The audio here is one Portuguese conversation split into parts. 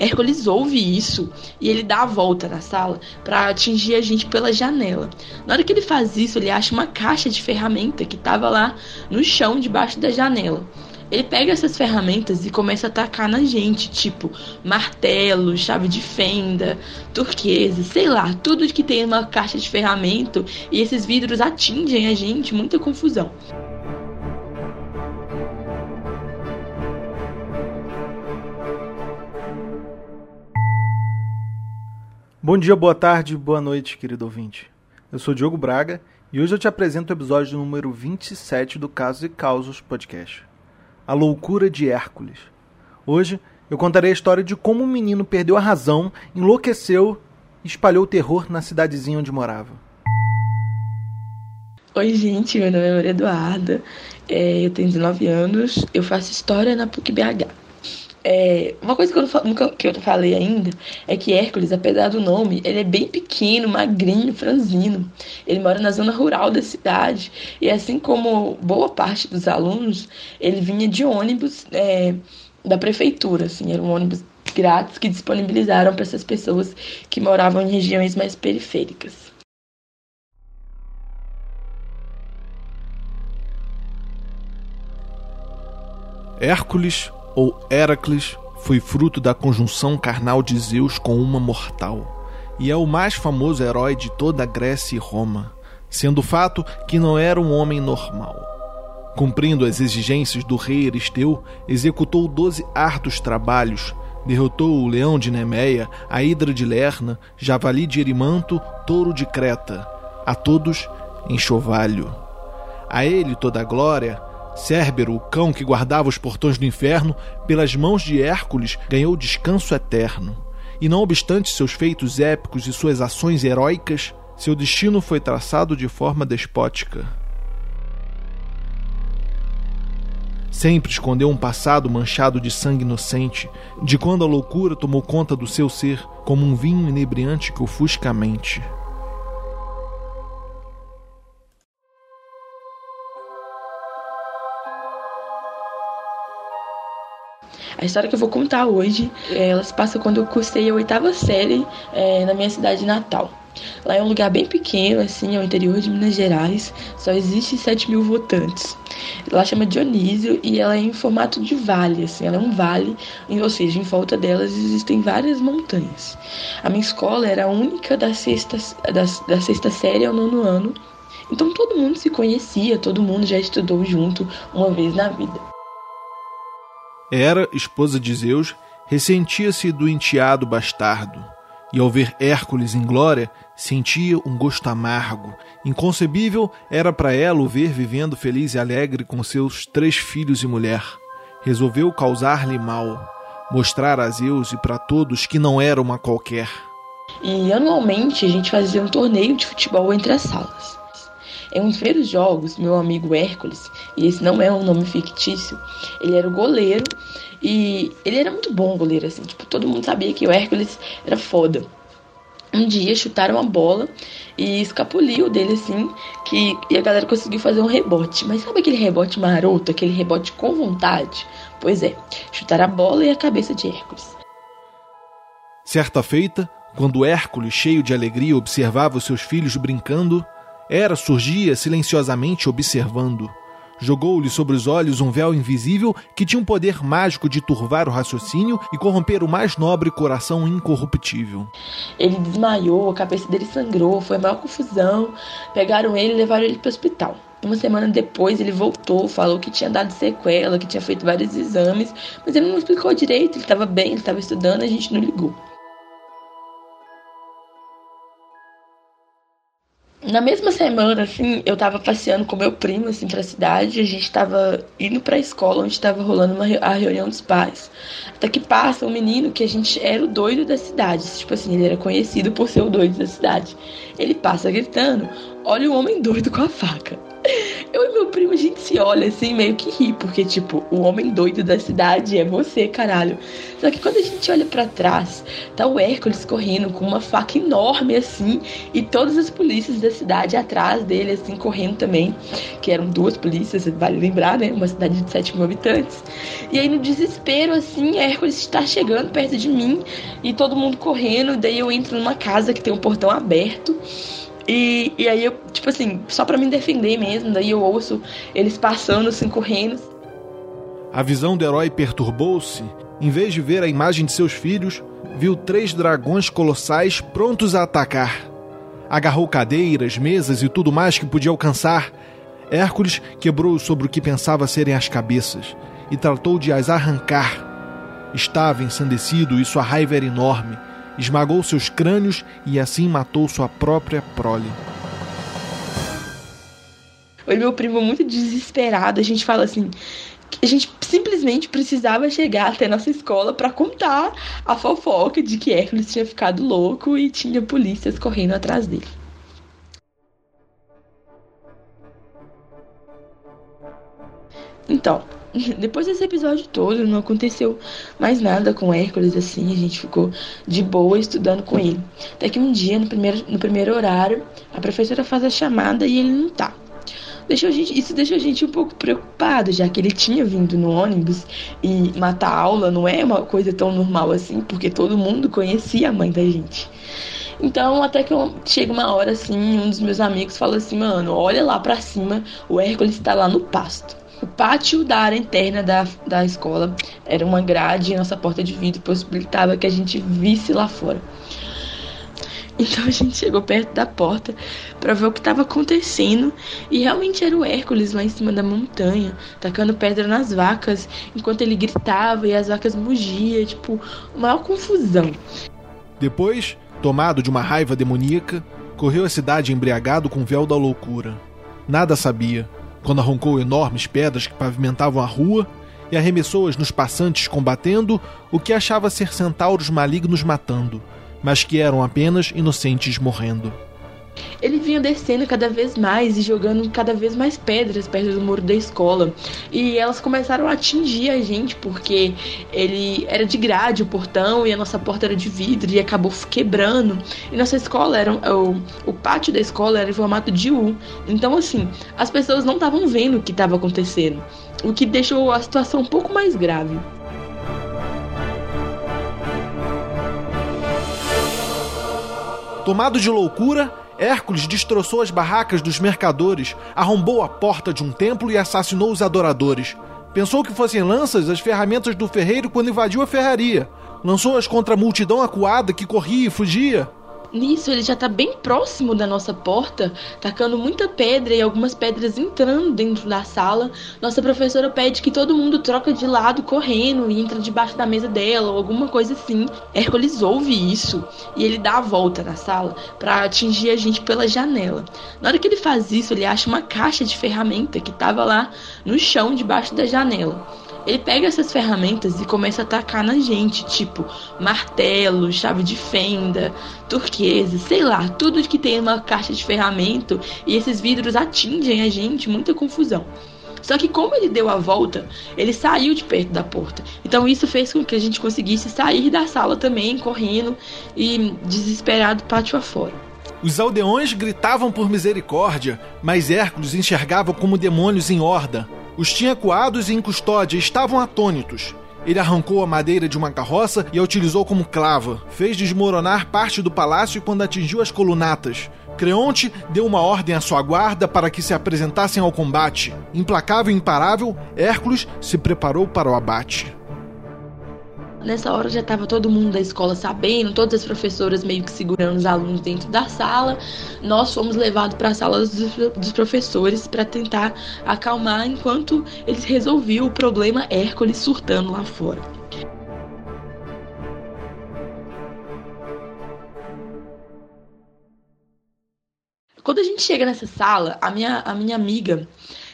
Hércules ouve isso e ele dá a volta na sala para atingir a gente pela janela. Na hora que ele faz isso, ele acha uma caixa de ferramenta que estava lá no chão debaixo da janela. Ele pega essas ferramentas e começa a atacar na gente, tipo martelo, chave de fenda, turquesa, sei lá, tudo que tem uma caixa de ferramenta e esses vidros atingem a gente, muita confusão. Bom dia, boa tarde, boa noite, querido ouvinte. Eu sou Diogo Braga e hoje eu te apresento o episódio número 27 do Casos e Causos Podcast. A loucura de Hércules. Hoje eu contarei a história de como um menino perdeu a razão, enlouqueceu e espalhou terror na cidadezinha onde morava. Oi, gente, meu nome é Maria Eduarda, é, eu tenho 19 anos, eu faço história na PUC BH. É, uma coisa que eu, nunca, que eu não falei ainda é que Hércules, apesar do nome, ele é bem pequeno, magrinho, franzino. Ele mora na zona rural da cidade e, assim como boa parte dos alunos, ele vinha de ônibus é, da prefeitura. Assim, era um ônibus grátis que disponibilizaram para essas pessoas que moravam em regiões mais periféricas. Hércules ou Heracles foi fruto da conjunção carnal de Zeus com uma mortal, e é o mais famoso herói de toda a Grécia e Roma, sendo fato que não era um homem normal. Cumprindo as exigências do rei Eristeu, executou doze árduos trabalhos, derrotou o leão de Nemeia, a hidra de Lerna, javali de Erimanto, touro de Creta, a todos enxovalho. A ele toda a glória, Cérbero, o cão que guardava os portões do inferno, pelas mãos de Hércules ganhou descanso eterno. E não obstante seus feitos épicos e suas ações heróicas, seu destino foi traçado de forma despótica. Sempre escondeu um passado manchado de sangue inocente, de quando a loucura tomou conta do seu ser, como um vinho inebriante que ofusca a mente. A história que eu vou contar hoje, é, ela se passa quando eu cursei a oitava série é, na minha cidade natal. Lá é um lugar bem pequeno, assim, é o interior de Minas Gerais, só existe 7 mil votantes. Lá chama Dionísio e ela é em formato de vale, assim, ela é um vale, ou seja, em volta delas existem várias montanhas. A minha escola era a única da sexta, da, da sexta série ao nono ano, então todo mundo se conhecia, todo mundo já estudou junto uma vez na vida. Hera, esposa de Zeus, ressentia-se do enteado bastardo, e ao ver Hércules em glória, sentia um gosto amargo. Inconcebível era para ela o ver vivendo feliz e alegre com seus três filhos e mulher. Resolveu causar-lhe mal, mostrar a Zeus e para todos que não era uma qualquer. E anualmente a gente fazia um torneio de futebol entre as salas. Em um dos primeiros jogos, meu amigo Hércules, e esse não é um nome fictício, ele era o goleiro e ele era muito bom goleiro, assim, tipo, todo mundo sabia que o Hércules era foda. Um dia chutaram a bola e escapuliu dele assim, que e a galera conseguiu fazer um rebote. Mas sabe aquele rebote maroto, aquele rebote com vontade? Pois é, chutaram a bola e a cabeça de Hércules. Certa feita, quando Hércules, cheio de alegria, observava os seus filhos brincando, Hera surgia silenciosamente observando. Jogou-lhe sobre os olhos um véu invisível que tinha um poder mágico de turvar o raciocínio e corromper o mais nobre coração incorruptível. Ele desmaiou, a cabeça dele sangrou, foi a maior confusão. Pegaram ele e levaram ele para o hospital. Uma semana depois ele voltou, falou que tinha dado sequela, que tinha feito vários exames, mas ele não explicou direito, ele estava bem, ele estava estudando, a gente não ligou. Na mesma semana, assim, eu tava passeando com meu primo, assim, pra cidade. A gente tava indo pra escola, onde tava rolando uma, a reunião dos pais. Até que passa um menino que a gente era o doido da cidade. Tipo assim, ele era conhecido por ser o doido da cidade. Ele passa gritando: Olha o homem doido com a faca. Eu e meu primo, a gente se olha assim, meio que ri, porque, tipo, o homem doido da cidade é você, caralho. Só que quando a gente olha para trás, tá o Hércules correndo com uma faca enorme, assim, e todas as polícias da cidade atrás dele, assim, correndo também, que eram duas polícias, vale lembrar, né? Uma cidade de 7 mil habitantes. E aí, no desespero, assim, Hércules está chegando perto de mim e todo mundo correndo. Daí eu entro numa casa que tem um portão aberto. E, e aí eu, tipo assim, só para me defender mesmo, daí eu ouço eles passando assim, correndo. A visão do herói perturbou-se. Em vez de ver a imagem de seus filhos, viu três dragões colossais prontos a atacar. Agarrou cadeiras, mesas e tudo mais que podia alcançar. Hércules quebrou sobre o que pensava serem as cabeças e tratou de as arrancar. Estava ensandecido e sua raiva era enorme esmagou seus crânios e assim matou sua própria prole. O meu primo muito desesperado, a gente fala assim, a gente simplesmente precisava chegar até nossa escola para contar a fofoca de que Hércules tinha ficado louco e tinha polícias correndo atrás dele. Então, depois desse episódio todo, não aconteceu mais nada com Hércules assim, a gente ficou de boa estudando com ele. Até que um dia, no primeiro, no primeiro horário, a professora faz a chamada e ele não tá. Deixou a gente, isso deixou a gente um pouco preocupado, já que ele tinha vindo no ônibus e matar aula não é uma coisa tão normal assim, porque todo mundo conhecia a mãe da gente. Então, até que chega uma hora assim, um dos meus amigos fala assim: mano, olha lá pra cima, o Hércules tá lá no pasto. O pátio da área interna da, da escola era uma grade e nossa porta de vidro possibilitava que a gente visse lá fora. Então a gente chegou perto da porta para ver o que estava acontecendo e realmente era o Hércules lá em cima da montanha, tacando pedra nas vacas, enquanto ele gritava e as vacas mugiam, tipo, maior confusão. Depois, tomado de uma raiva demoníaca, correu a cidade embriagado com o véu da loucura. Nada sabia quando arrancou enormes pedras que pavimentavam a rua e arremessou-as nos passantes combatendo o que achava ser centauros malignos matando, mas que eram apenas inocentes morrendo. Ele vinha descendo cada vez mais e jogando cada vez mais pedras perto do muro da escola. E elas começaram a atingir a gente, porque ele era de grade o portão e a nossa porta era de vidro e acabou quebrando. E nossa escola era. O, o pátio da escola era em formato de U. Então, assim, as pessoas não estavam vendo o que estava acontecendo. O que deixou a situação um pouco mais grave. Tomado de loucura, Hércules destroçou as barracas dos mercadores, arrombou a porta de um templo e assassinou os adoradores. Pensou que fossem lanças as ferramentas do ferreiro quando invadiu a ferraria. Lançou-as contra a multidão acuada que corria e fugia. Nisso, ele já tá bem próximo da nossa porta, tacando muita pedra e algumas pedras entrando dentro da sala. Nossa professora pede que todo mundo troca de lado correndo e entra debaixo da mesa dela ou alguma coisa assim. Hércules ouve isso e ele dá a volta na sala para atingir a gente pela janela. Na hora que ele faz isso, ele acha uma caixa de ferramenta que tava lá no chão debaixo da janela. Ele pega essas ferramentas e começa a atacar na gente, tipo martelo, chave de fenda, turquesa, sei lá, tudo que tem uma caixa de ferramenta e esses vidros atingem a gente, muita confusão. Só que como ele deu a volta, ele saiu de perto da porta. Então isso fez com que a gente conseguisse sair da sala também, correndo e desesperado pátio afora. Os aldeões gritavam por misericórdia, mas Hércules enxergava como demônios em horda. Os tinha coados e em custódia estavam atônitos. Ele arrancou a madeira de uma carroça e a utilizou como clava. Fez desmoronar parte do palácio quando atingiu as colunatas. Creonte deu uma ordem à sua guarda para que se apresentassem ao combate. Implacável e imparável, Hércules se preparou para o abate. Nessa hora já estava todo mundo da escola sabendo, todas as professoras meio que segurando os alunos dentro da sala. Nós fomos levados para a sala dos, dos professores para tentar acalmar enquanto eles resolviam o problema Hércules surtando lá fora. Quando a gente chega nessa sala, a minha, a minha amiga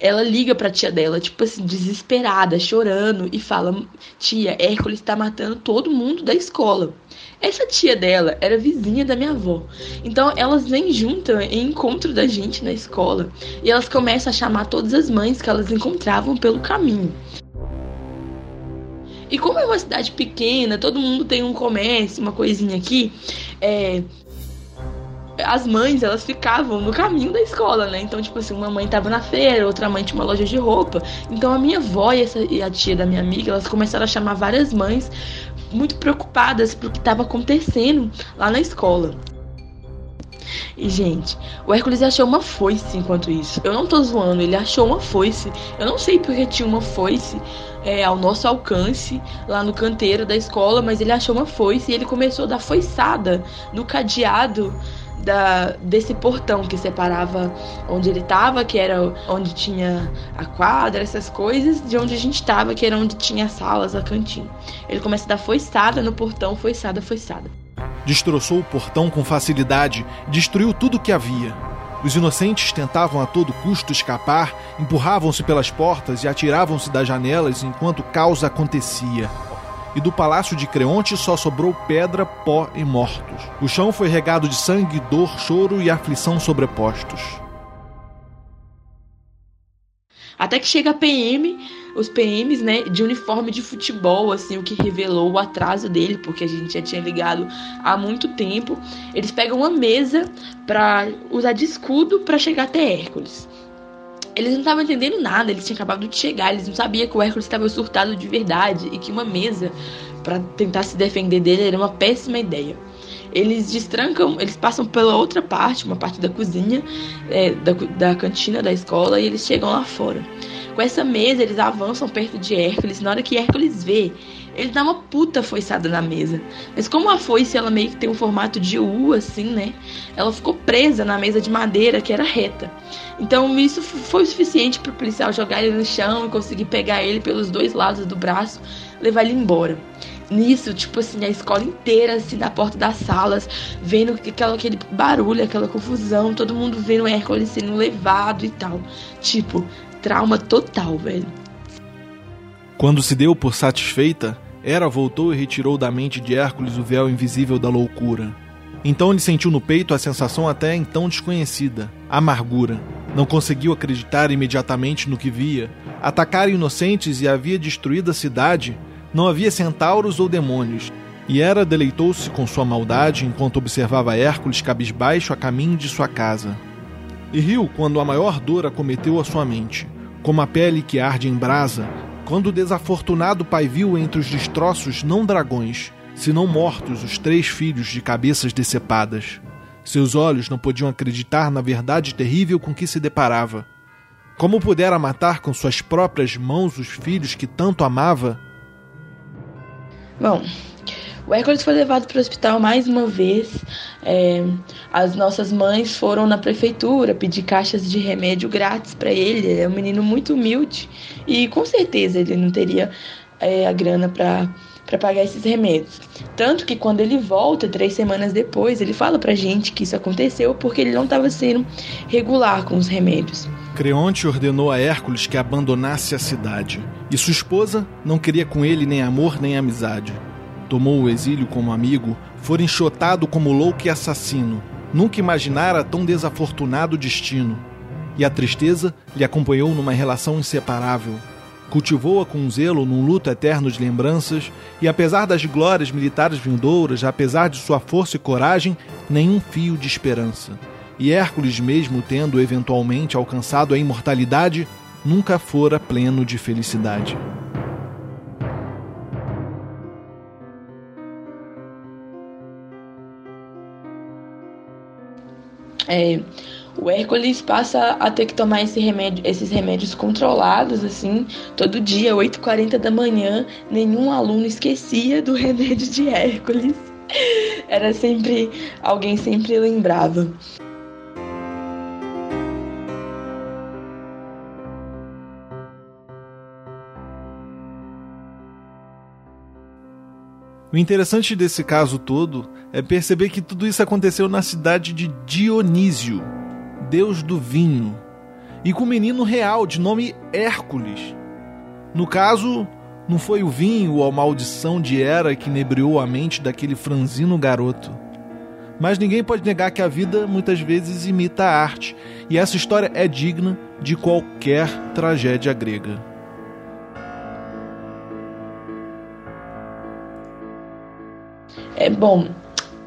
ela liga pra tia dela, tipo assim, desesperada, chorando, e fala: Tia, Hércules tá matando todo mundo da escola. Essa tia dela era vizinha da minha avó. Então elas vêm juntas em encontro da gente na escola. E elas começam a chamar todas as mães que elas encontravam pelo caminho. E como é uma cidade pequena, todo mundo tem um comércio, uma coisinha aqui, é, as mães, elas ficavam no caminho da escola, né? Então, tipo assim, uma mãe tava na feira, outra mãe tinha uma loja de roupa. Então, a minha avó e, essa, e a tia da minha amiga, elas começaram a chamar várias mães muito preocupadas pro que estava acontecendo lá na escola. E, gente, o Hércules achou uma foice enquanto isso. Eu não tô zoando, ele achou uma foice. Eu não sei porque tinha uma foice é, ao nosso alcance lá no canteiro da escola, mas ele achou uma foice e ele começou a dar foiçada no cadeado da, desse portão que separava onde ele estava, que era onde tinha a quadra, essas coisas, de onde a gente estava, que era onde tinha as salas, a cantina. Ele começa a dar foiçada no portão, foiçada, foiçada. Destroçou o portão com facilidade, destruiu tudo que havia. Os inocentes tentavam a todo custo escapar, empurravam-se pelas portas e atiravam-se das janelas enquanto o caos acontecia e do palácio de Creonte só sobrou pedra, pó e mortos. O chão foi regado de sangue, dor, choro e aflição sobrepostos. Até que chega a PM, os PMs, né, de uniforme de futebol, assim, o que revelou o atraso dele, porque a gente já tinha ligado há muito tempo. Eles pegam uma mesa para usar de escudo para chegar até Hércules. Eles não estavam entendendo nada, eles tinham acabado de chegar, eles não sabiam que o Hércules estava surtado de verdade e que uma mesa para tentar se defender dele era uma péssima ideia. Eles destrancam, eles passam pela outra parte, uma parte da cozinha, é, da, da cantina da escola, e eles chegam lá fora. Com essa mesa, eles avançam perto de Hércules. Na hora que Hércules vê, ele dá uma puta foiçada na mesa. Mas como a foice ela meio que tem um formato de U, assim, né? Ela ficou presa na mesa de madeira que era reta. Então isso foi o suficiente para o policial jogar ele no chão e conseguir pegar ele pelos dois lados do braço, levar ele embora. Nisso, tipo assim, a escola inteira, assim, na porta das salas, vendo aquela, aquele barulho, aquela confusão, todo mundo vendo o Hércules sendo levado e tal. Tipo, trauma total, velho. Quando se deu por satisfeita, Hera voltou e retirou da mente de Hércules o véu invisível da loucura. Então ele sentiu no peito a sensação até então desconhecida, amargura. Não conseguiu acreditar imediatamente no que via. Atacaram inocentes e havia destruído a cidade. Não havia centauros ou demônios. E Hera deleitou-se com sua maldade enquanto observava Hércules cabisbaixo a caminho de sua casa e riu quando a maior dor acometeu a sua mente, como a pele que arde em brasa, quando o desafortunado pai viu entre os destroços não dragões, senão mortos os três filhos de cabeças decepadas. Seus olhos não podiam acreditar na verdade terrível com que se deparava. Como pudera matar com suas próprias mãos os filhos que tanto amava? Bom, o Hércules foi levado para o hospital mais uma vez. É, as nossas mães foram na prefeitura pedir caixas de remédio grátis para ele. Ele é um menino muito humilde e com certeza ele não teria é, a grana para para pagar esses remédios. Tanto que quando ele volta, três semanas depois, ele fala pra gente que isso aconteceu porque ele não estava sendo regular com os remédios. Creonte ordenou a Hércules que abandonasse a cidade, e sua esposa não queria com ele nem amor nem amizade tomou o exílio como amigo, fora enxotado como louco e assassino. Nunca imaginara tão desafortunado destino. E a tristeza lhe acompanhou numa relação inseparável. Cultivou-a com zelo num luto eterno de lembranças, e apesar das glórias militares vindouras, apesar de sua força e coragem, nenhum fio de esperança. E Hércules, mesmo tendo eventualmente alcançado a imortalidade, nunca fora pleno de felicidade. É, o Hércules passa a ter que tomar esse remédio, esses remédios controlados, assim, todo dia, 8h40 da manhã. Nenhum aluno esquecia do remédio de Hércules. Era sempre. Alguém sempre lembrava. O interessante desse caso todo é perceber que tudo isso aconteceu na cidade de Dionísio, deus do vinho. e com um menino real de nome Hércules. No caso, não foi o vinho ou a maldição de Hera que inebriou a mente daquele franzino garoto. Mas ninguém pode negar que a vida muitas vezes imita a arte, e essa história é digna de qualquer tragédia grega. É bom,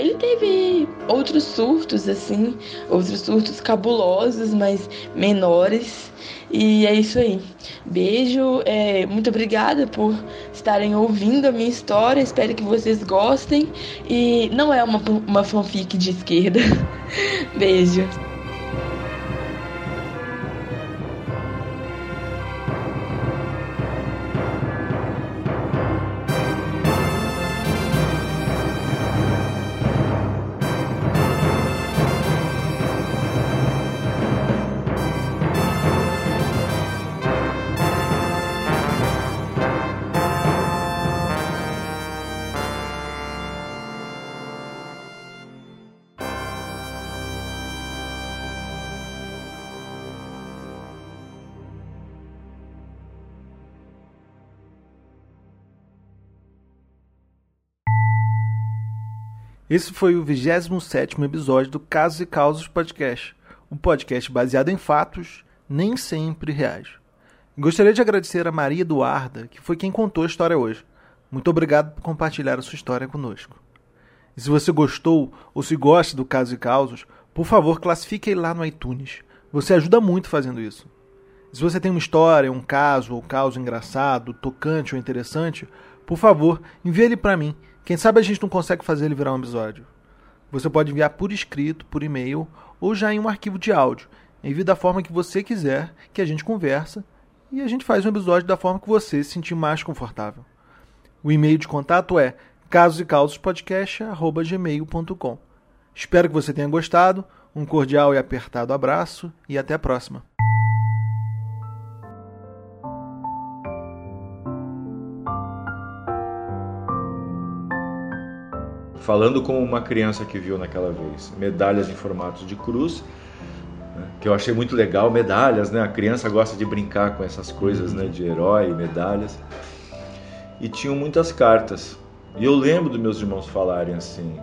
ele teve outros surtos, assim, outros surtos cabulosos, mas menores. E é isso aí. Beijo, é, muito obrigada por estarem ouvindo a minha história. Espero que vocês gostem. E não é uma, uma fanfic de esquerda. Beijo. Esse foi o 27 episódio do Casos e Causos Podcast, um podcast baseado em fatos, nem sempre reais. Gostaria de agradecer a Maria Eduarda, que foi quem contou a história hoje. Muito obrigado por compartilhar a sua história conosco. E se você gostou ou se gosta do Casos e Causos, por favor, classifique lá no iTunes. Você ajuda muito fazendo isso. Se você tem uma história, um caso ou caso engraçado, tocante ou interessante, por favor, envie ele para mim quem sabe a gente não consegue fazer ele virar um episódio. Você pode enviar por escrito, por e-mail ou já em um arquivo de áudio. Envie da forma que você quiser, que a gente conversa e a gente faz um episódio da forma que você se sentir mais confortável. O e-mail de contato é casos Espero que você tenha gostado. Um cordial e apertado abraço e até a próxima. Falando como uma criança que viu naquela vez, medalhas em formatos de cruz, né, que eu achei muito legal, medalhas, né? A criança gosta de brincar com essas coisas, né? De herói, medalhas. E tinham muitas cartas. E eu lembro dos meus irmãos falarem assim: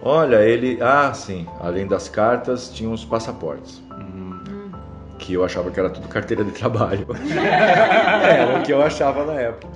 olha, ele. Ah, sim, além das cartas, tinham os passaportes. Uhum. Que eu achava que era tudo carteira de trabalho. era o que eu achava na época.